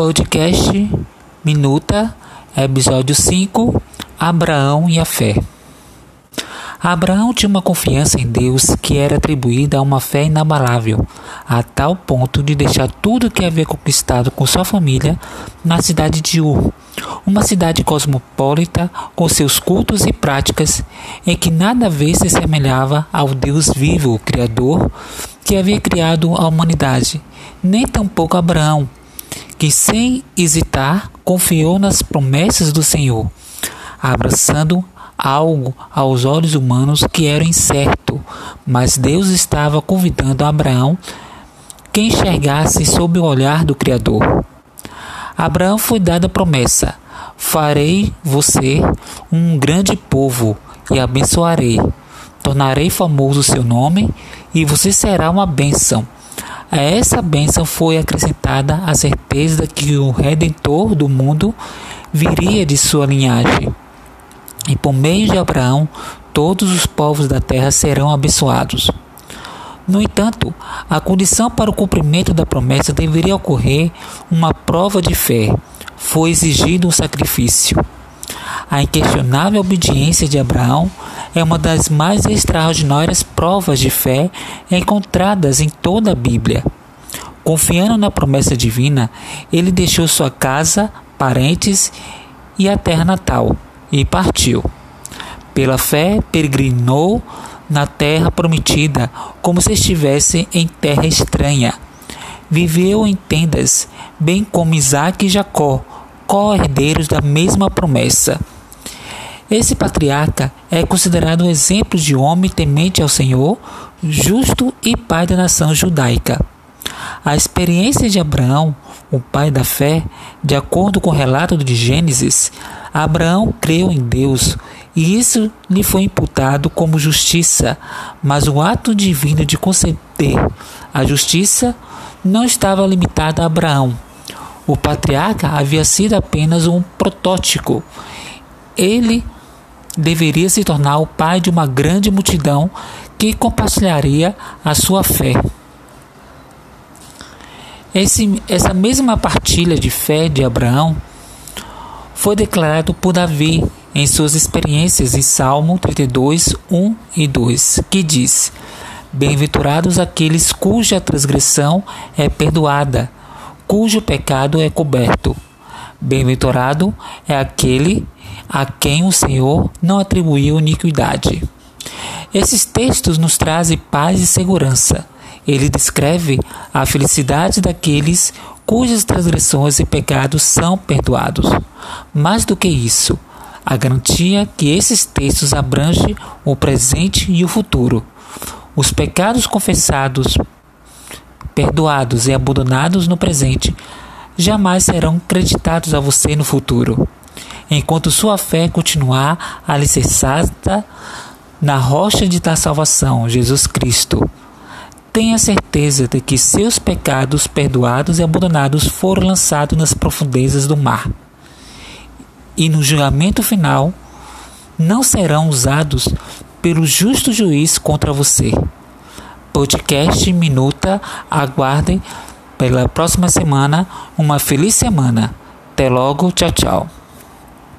Podcast Minuta, episódio 5 Abraão e a fé. Abraão tinha uma confiança em Deus que era atribuída a uma fé inabalável, a tal ponto de deixar tudo que havia conquistado com sua família na cidade de Ur, uma cidade cosmopolita com seus cultos e práticas em que nada a ver se semelhava ao Deus vivo, Criador, que havia criado a humanidade, nem tampouco Abraão, que sem hesitar confiou nas promessas do Senhor, abraçando algo aos olhos humanos que era incerto, mas Deus estava convidando Abraão que enxergasse sob o olhar do Criador. Abraão foi dada a promessa: Farei você um grande povo e abençoarei. Tornarei famoso o seu nome e você será uma bênção. A essa bênção foi acrescentada a certeza que o Redentor do mundo viria de sua linhagem. E por meio de Abraão, todos os povos da terra serão abençoados. No entanto, a condição para o cumprimento da promessa deveria ocorrer uma prova de fé. Foi exigido um sacrifício. A inquestionável obediência de Abraão é uma das mais extraordinárias provas de fé encontradas em toda a Bíblia. Confiando na promessa divina, ele deixou sua casa, parentes e a terra natal e partiu. Pela fé, peregrinou na terra prometida, como se estivesse em terra estranha. Viveu em tendas, bem como Isaac e Jacó, co-herdeiros da mesma promessa. Esse patriarca é considerado um exemplo de homem temente ao Senhor, justo e pai da nação judaica. A experiência de Abraão, o pai da fé, de acordo com o relato de Gênesis, Abraão creu em Deus e isso lhe foi imputado como justiça, mas o ato divino de conceder a justiça não estava limitado a Abraão. O patriarca havia sido apenas um protótipo. Ele deveria se tornar o pai de uma grande multidão que compartilharia a sua fé. Esse, essa mesma partilha de fé de Abraão foi declarado por Davi em suas experiências em Salmo 32, 1 e 2, que diz: Bem-aventurados aqueles cuja transgressão é perdoada, cujo pecado é coberto. Bem-aventurado é aquele a quem o Senhor não atribuiu iniquidade. Esses textos nos trazem paz e segurança. Ele descreve a felicidade daqueles cujas transgressões e pecados são perdoados. Mais do que isso, a garantia que esses textos abrangem o presente e o futuro. Os pecados confessados, perdoados e abandonados no presente jamais serão creditados a você no futuro enquanto sua fé continuar alicerçada na rocha de da salvação, Jesus Cristo. Tenha certeza de que seus pecados perdoados e abandonados foram lançados nas profundezas do mar. E no julgamento final não serão usados pelo justo juiz contra você. Podcast Minuta, aguardem pela próxima semana uma feliz semana. Até logo, tchau, tchau.